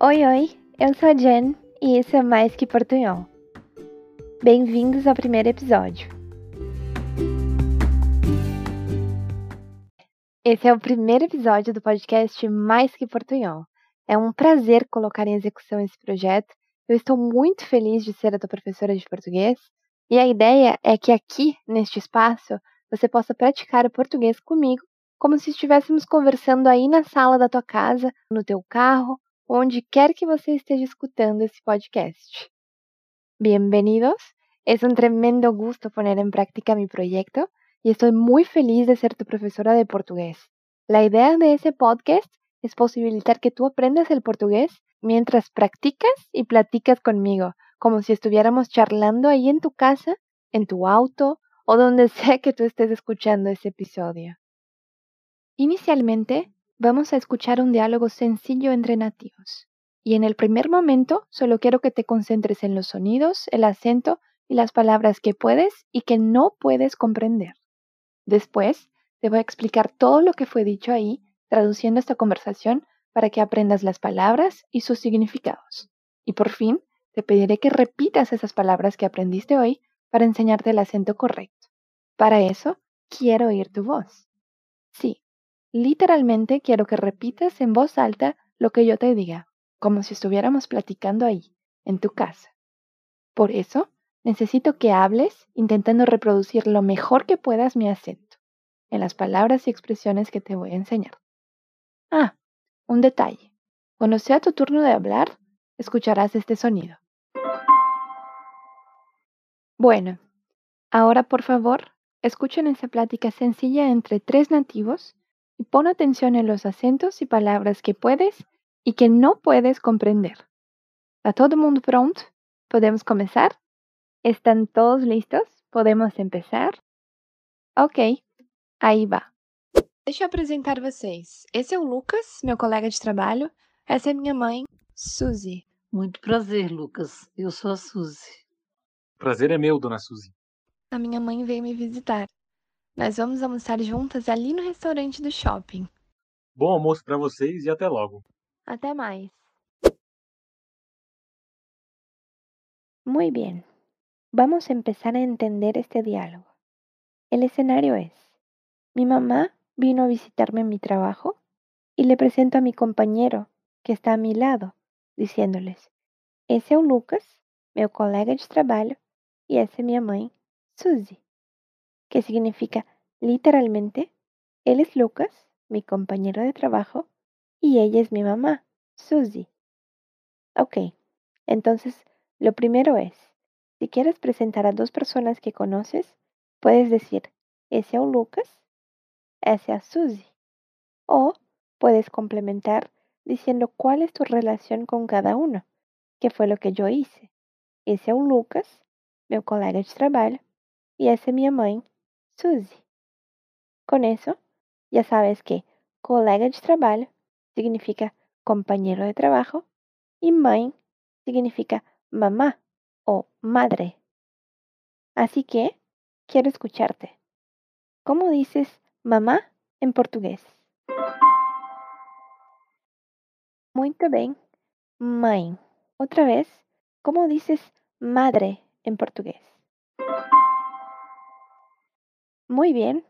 Oi, oi, eu sou a Jen e isso é Mais Que Portunhol. Bem-vindos ao primeiro episódio. Esse é o primeiro episódio do podcast Mais Que Portunhol. É um prazer colocar em execução esse projeto. Eu estou muito feliz de ser a tua professora de português e a ideia é que aqui, neste espaço, você possa praticar o português comigo, como se estivéssemos conversando aí na sala da tua casa, no teu carro onde quer que você esteja escutando esse podcast. Bienvenidos, es un tremendo gusto poner en práctica mi proyecto y estoy muy feliz de ser tu profesora de portugués. La idea de ese podcast es posibilitar que tú aprendas el portugués mientras practicas y platicas conmigo, como si estuviéramos charlando ahí en tu casa, en tu auto o donde sea que tú estés escuchando ese episodio. Inicialmente, Vamos a escuchar un diálogo sencillo entre nativos. Y en el primer momento solo quiero que te concentres en los sonidos, el acento y las palabras que puedes y que no puedes comprender. Después te voy a explicar todo lo que fue dicho ahí, traduciendo esta conversación para que aprendas las palabras y sus significados. Y por fin, te pediré que repitas esas palabras que aprendiste hoy para enseñarte el acento correcto. Para eso, quiero oír tu voz. Sí, Literalmente quiero que repitas en voz alta lo que yo te diga, como si estuviéramos platicando ahí, en tu casa. Por eso, necesito que hables intentando reproducir lo mejor que puedas mi acento, en las palabras y expresiones que te voy a enseñar. Ah, un detalle. Cuando sea tu turno de hablar, escucharás este sonido. Bueno, ahora por favor, escuchen esa plática sencilla entre tres nativos y pon atención en los acentos y palabras que puedes y que no puedes comprender. ¿Está todo el mundo pronto? ¿Podemos comenzar? ¿Están todos listos? ¿Podemos empezar? Ok, aí vá. Deixa eu apresentar vocês. Esse é o Lucas, meu colega de trabalho. Essa é minha mãe, Suzy. Muito prazer, Lucas. Eu sou a Suzy. Prazer é meu, dona Suzy. A minha mãe veio me visitar. Nós vamos almoçar juntas ali no restaurante do shopping. Bom almoço para vocês e até logo. Até mais. Muy bien. Vamos a empezar a entender este diálogo. El escenario es, mi mamá vino a visitarme en mi trabajo y le presento a mi compañero que está a mi lado, diciéndoles, esse é o Lucas, meu colega de trabalho, e essa é minha mãe, Suzy que significa literalmente, él es Lucas, mi compañero de trabajo, y ella es mi mamá, Susie. Ok, entonces lo primero es, si quieres presentar a dos personas que conoces, puedes decir, ese es Lucas, ese es Susie. O puedes complementar diciendo cuál es tu relación con cada uno, que fue lo que yo hice. Ese es Lucas, mi colega de trabajo, y esa es mi mamá, Suzy. Con eso, ya sabes que colega de trabajo significa compañero de trabajo y mãe significa mamá o madre. Así que quiero escucharte. ¿Cómo dices mamá en portugués? Muito bem, mãe. Otra vez, ¿cómo dices madre en portugués? Muy bien.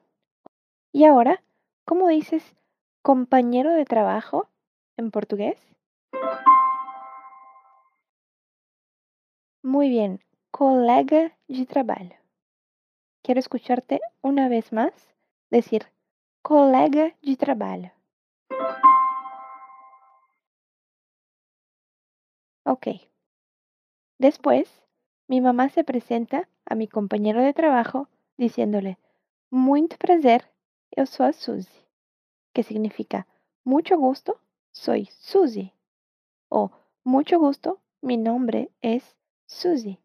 Y ahora, ¿cómo dices compañero de trabajo en portugués? Muy bien, colega de trabajo. Quiero escucharte una vez más decir colega de trabajo. Ok. Después, mi mamá se presenta a mi compañero de trabajo diciéndole, Muito prazer, eu sou a Suzy, que significa mucho gusto, soy Suzy. O mucho gusto, mi nombre es Suzy.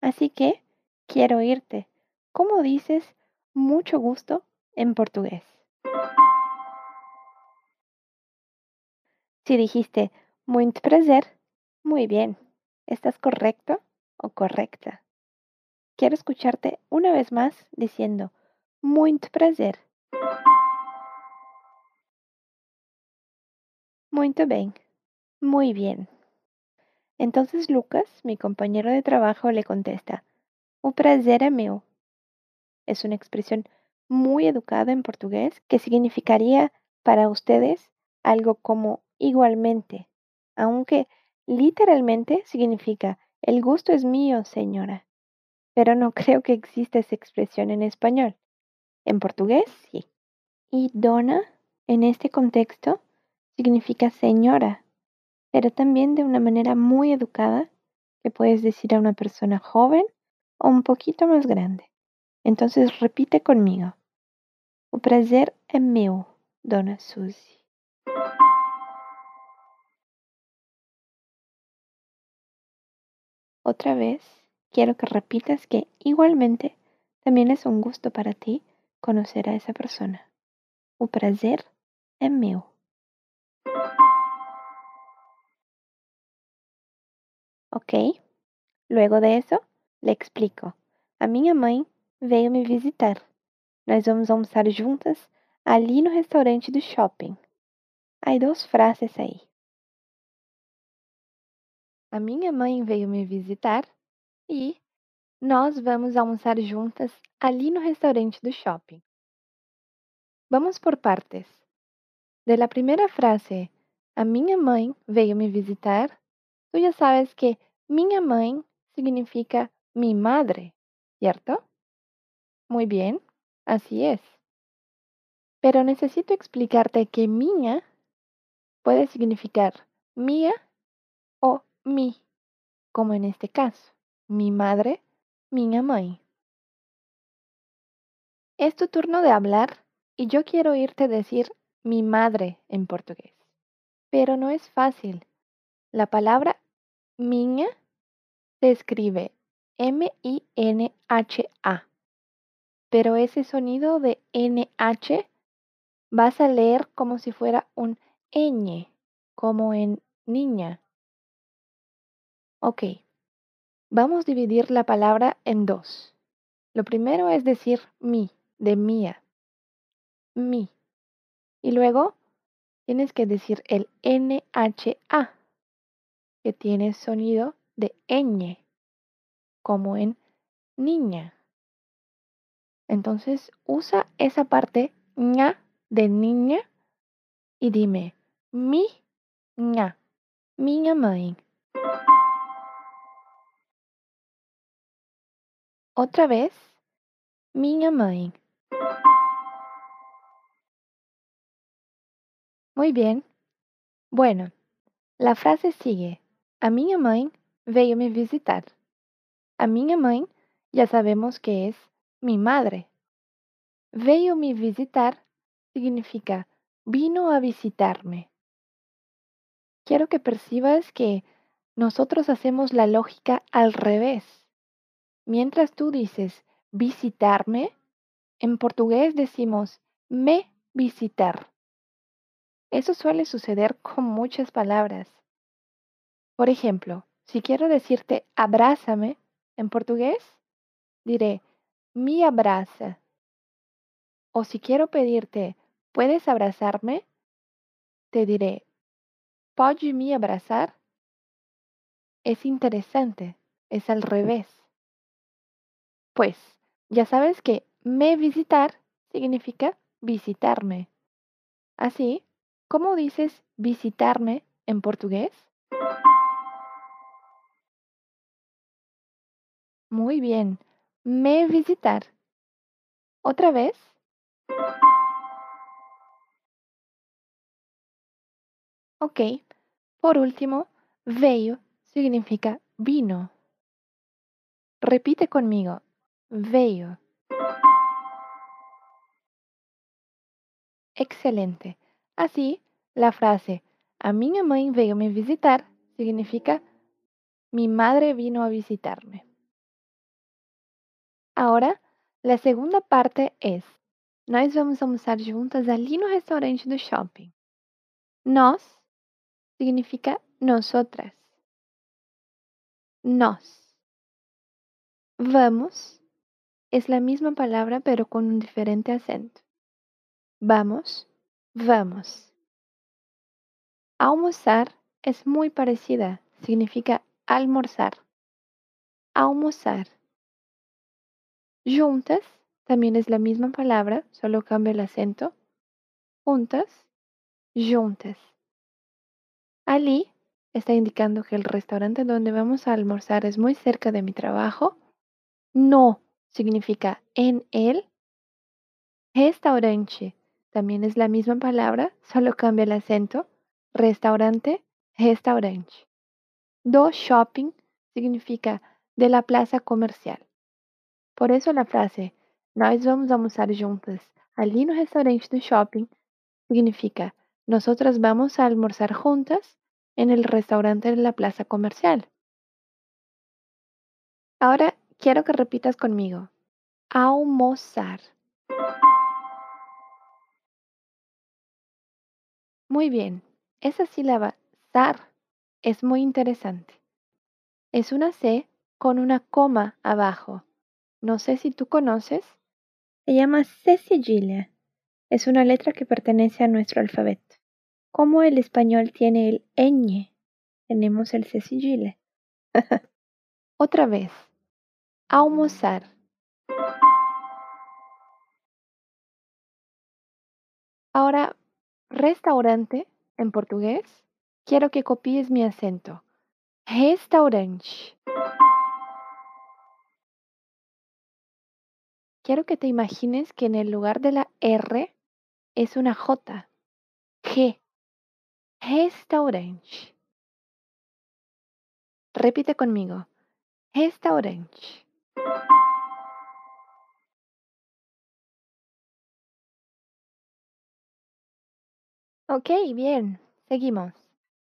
Así que quiero oírte. ¿Cómo dices mucho gusto en portugués? Si dijiste muito prazer, muy bien. ¿Estás correcto o correcta? Quiero escucharte una vez más diciendo muito prazer. Muito bem. Muy bien. Entonces Lucas, mi compañero de trabajo, le contesta, O prazer é meu. Es una expresión muy educada en portugués que significaría para ustedes algo como igualmente, aunque literalmente significa el gusto es mío, señora. Pero no creo que exista esa expresión en español. En portugués, sí. Y dona, en este contexto, significa señora, pero también de una manera muy educada que puedes decir a una persona joven o un poquito más grande. Entonces repite conmigo. O prazer é meu, dona Suzy. Otra vez, quiero que repitas que igualmente también es un gusto para ti conocer a esa persona. O prazer é meu. Ok? Luego de eso, le explico. A minha mãe veio me visitar. Nós vamos almoçar juntas ali no restaurante do shopping. Há duas frases aí. A minha mãe veio me visitar e nós vamos almoçar juntas ali no restaurante do shopping. Vamos por partes. De la primeira frase, a minha mãe veio me visitar, tú ya sabes que minha mãe significa mi madre, ¿cierto? Muy bien, así es. Pero necesito explicarte que mía puede significar mía o mi, como en este caso, mi madre, minha mãe. Es tu turno de hablar y yo quiero oírte decir mi madre en portugués. Pero no es fácil. La palabra minha se escribe M-I-N-H-A. Pero ese sonido de NH vas a leer como si fuera un ñ, como en niña. Ok, vamos a dividir la palabra en dos. Lo primero es decir mi, de mía, mi. Y luego tienes que decir el NHA, que tiene sonido de ñ, como en niña. Entonces usa esa parte ña de niña y dime mi ña, minha mãe. Otra vez, minha mãe. Muy bien. Bueno, la frase sigue. A minha mãe veio me visitar. A minha mãe ya sabemos que es mi madre. Veio me visitar significa vino a visitarme. Quiero que percibas que nosotros hacemos la lógica al revés. Mientras tú dices visitarme, en portugués decimos me visitar. Eso suele suceder con muchas palabras. Por ejemplo, si quiero decirte abrázame en portugués, diré mi abraza. O si quiero pedirte, ¿puedes abrazarme? Te diré, ¿pode me abrazar? Es interesante, es al revés. Pues, ya sabes que me visitar significa visitarme. Así, ¿cómo dices visitarme en portugués? Muy bien, me visitar. ¿Otra vez? Ok. Por último, veio significa vino. Repite conmigo. Veio. Excelente. Así, la frase a minha mãe veio me visitar significa mi madre vino a visitarme. Ahora, la segunda parte es nós vamos almoçar juntas ali no restaurante do shopping. Nós significa nosotras. Nos. Vamos es la misma palabra pero con un diferente acento. Vamos, vamos. Almoçar es muy parecida. Significa almorzar. Almorzar. Juntas también es la misma palabra, solo cambia el acento. Juntas, juntas. Ali está indicando que el restaurante donde vamos a almorzar es muy cerca de mi trabajo. No significa en el. Restaurante también es la misma palabra, solo cambia el acento. Restaurante, restaurante. Do shopping significa de la plaza comercial. Por eso la frase nós vamos almoçar juntas ali no restaurante do shopping significa nosotras vamos a almorzar juntas en el restaurante de la plaza comercial. Ahora quiero que repitas conmigo. Almorzar. Muy bien. Esa sílaba zar es muy interesante. Es una C con una coma abajo. No sé si tú conoces. Se llama C sigilla. Es una letra que pertenece a nuestro alfabeto. Como el español tiene el ñ, tenemos el C sigilla. Otra vez. Almorzar. Ahora, restaurante en portugués. Quiero que copies mi acento. Restaurante. Quiero que te imagines que en el lugar de la R es una J. G. Restaurante. Repite conmigo. Restaurante. Ok, bien. Seguimos.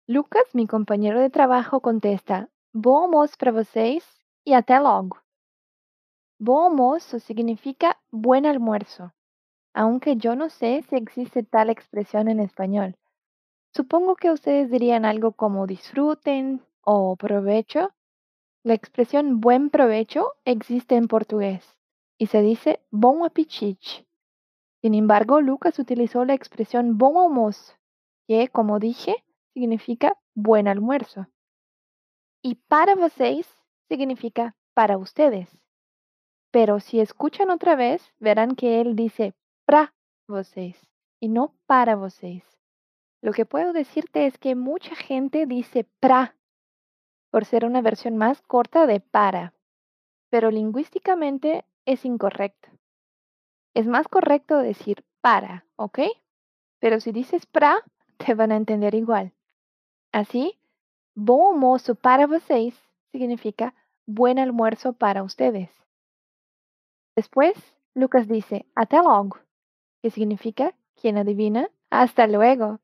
Lucas, mi compañero de trabajo, contesta: Bom almoço para vocês e até logo. Bom almoço significa buen almuerzo, aunque yo no sé si existe tal expresión en español. Supongo que ustedes dirían algo como disfruten o provecho. La expresión buen provecho existe en portugués y se dice bom apetite. Sin embargo, Lucas utilizó la expresión bom almoço, que, como dije, significa buen almuerzo. Y para vocês significa para ustedes. Pero si escuchan otra vez, verán que él dice pra vocês y no para vocês. Lo que puedo decirte es que mucha gente dice pra por ser una versión más corta de para, pero lingüísticamente es incorrecto. Es más correcto decir para, ¿ok? Pero si dices pra, te van a entender igual. Así, bom almoço para vocês significa buen almuerzo para ustedes. Después, Lucas dice até logo, que significa, ¿quién adivina? Hasta luego.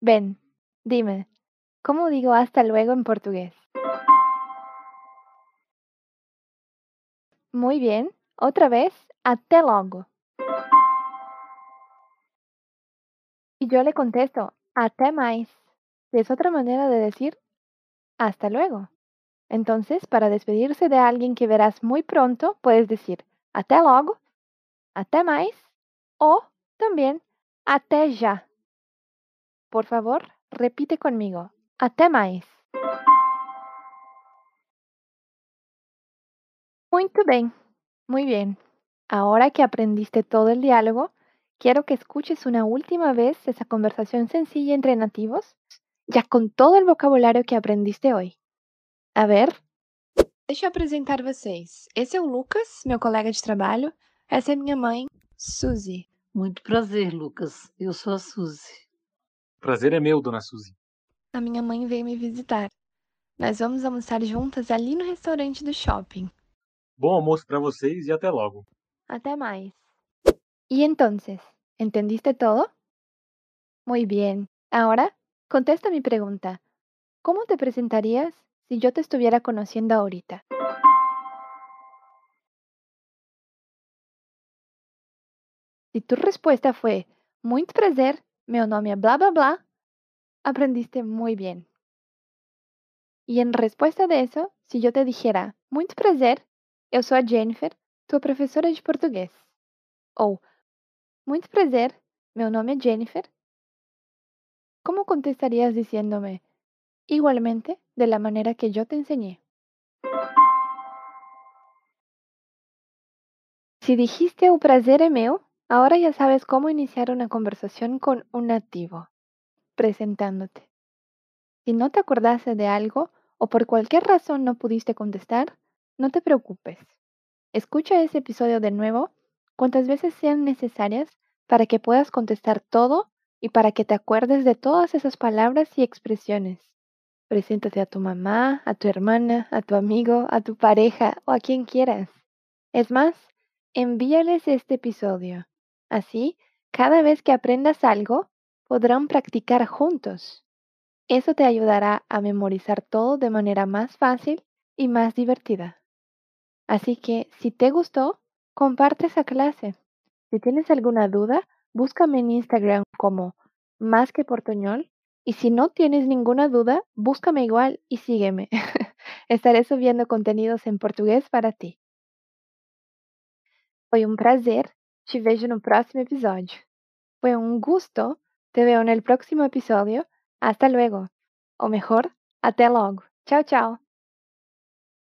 Ven, dime, ¿cómo digo hasta luego en portugués? Muy bien, otra vez, até logo. Y yo le contesto, até mais, es otra manera de decir hasta luego. Entonces, para despedirse de alguien que verás muy pronto, puedes decir até logo, até mais o también até ya. Por favor, repite conmigo. Até mais. Muito bem. Muy bien. Ahora que aprendiste todo el diálogo, quiero que escuches una última vez esa conversación sencilla entre nativos, ya con todo el vocabulario que aprendiste hoy. A ver. Deixa eu apresentar vocês. Esse é o Lucas, meu colega de trabalho. Essa é minha mãe, Suzy. Muito prazer, Lucas. Eu sou a Suzy. Prazer é meu, dona Suzy. A minha mãe veio me visitar. Nós vamos almoçar juntas ali no restaurante do shopping. Bom almoço para vocês e até logo. Até mais. Y entonces, ¿entendiste todo? Muy bien. Ahora, contesta mi pregunta. ¿Cómo te presentarías si yo te estuviera conociendo ahorita? Si tu respuesta fue muito prazer, meu nome é bla bla bla, aprendiste muy bien. Y en respuesta de eso, si yo te dijera muito prazer, eu sou Jennifer, tua professora de português. Ou muito prazer, meu nome é Jennifer. ¿Cómo contestarías diciéndome igualmente de la manera que yo te enseñé. Si dijiste o prazer é meu, ahora ya sabes cómo iniciar una conversación con un nativo, presentándote. Si no te acordaste de algo o por cualquier razón no pudiste contestar, no te preocupes. Escucha ese episodio de nuevo cuantas veces sean necesarias para que puedas contestar todo y para que te acuerdes de todas esas palabras y expresiones. Preséntate a tu mamá, a tu hermana, a tu amigo, a tu pareja o a quien quieras. Es más, envíales este episodio. Así, cada vez que aprendas algo, podrán practicar juntos. Eso te ayudará a memorizar todo de manera más fácil y más divertida. Así que, si te gustó, comparte esa clase. Si tienes alguna duda, búscame en Instagram como más que portoñol y si no tienes ninguna duda, búscame igual y sígueme. Estaré subiendo contenidos en portugués para ti. Foi um prazer. Te vejo no próximo episódio. Foi um gusto. Te veo en el próximo episodio. Hasta luego. O mejor, até logo. Tchau, tchau.